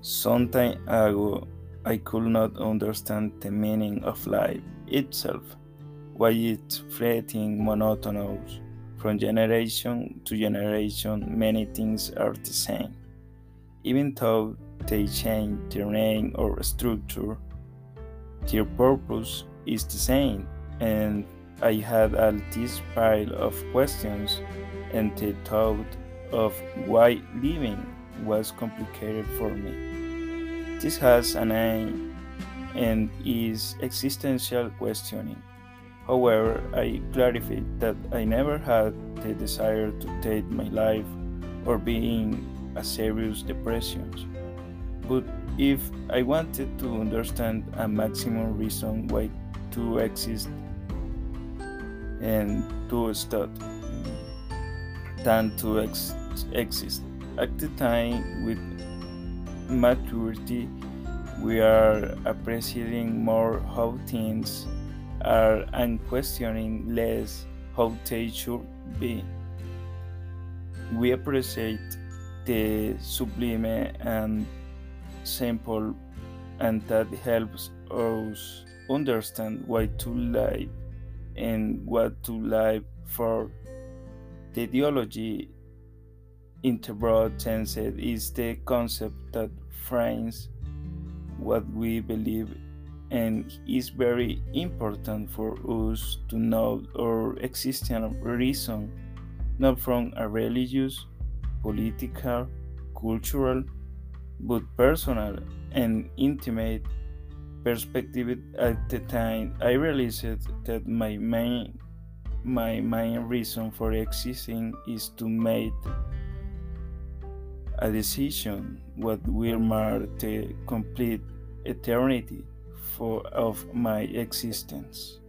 Some time ago, I could not understand the meaning of life itself, why it's fleeting, monotonous. From generation to generation, many things are the same. Even though they change their name or structure, their purpose is the same. And I had all this pile of questions and the thought of why living was complicated for me. This has an aim and is existential questioning. However, I clarified that I never had the desire to take my life or be in a serious depression. But if I wanted to understand a maximum reason why to exist and to stop than to ex- exist at the time with maturity, we are appreciating more how things are and questioning less how they should be. We appreciate the sublime and simple, and that helps us understand why to live and what to live for. The ideology in the broad sense is the concept that frames what we believe and is very important for us to know our existing reason not from a religious political cultural but personal and intimate perspective. At the time i realized that my main my main reason for existing is to make a decision what will mark the complete eternity for of my existence.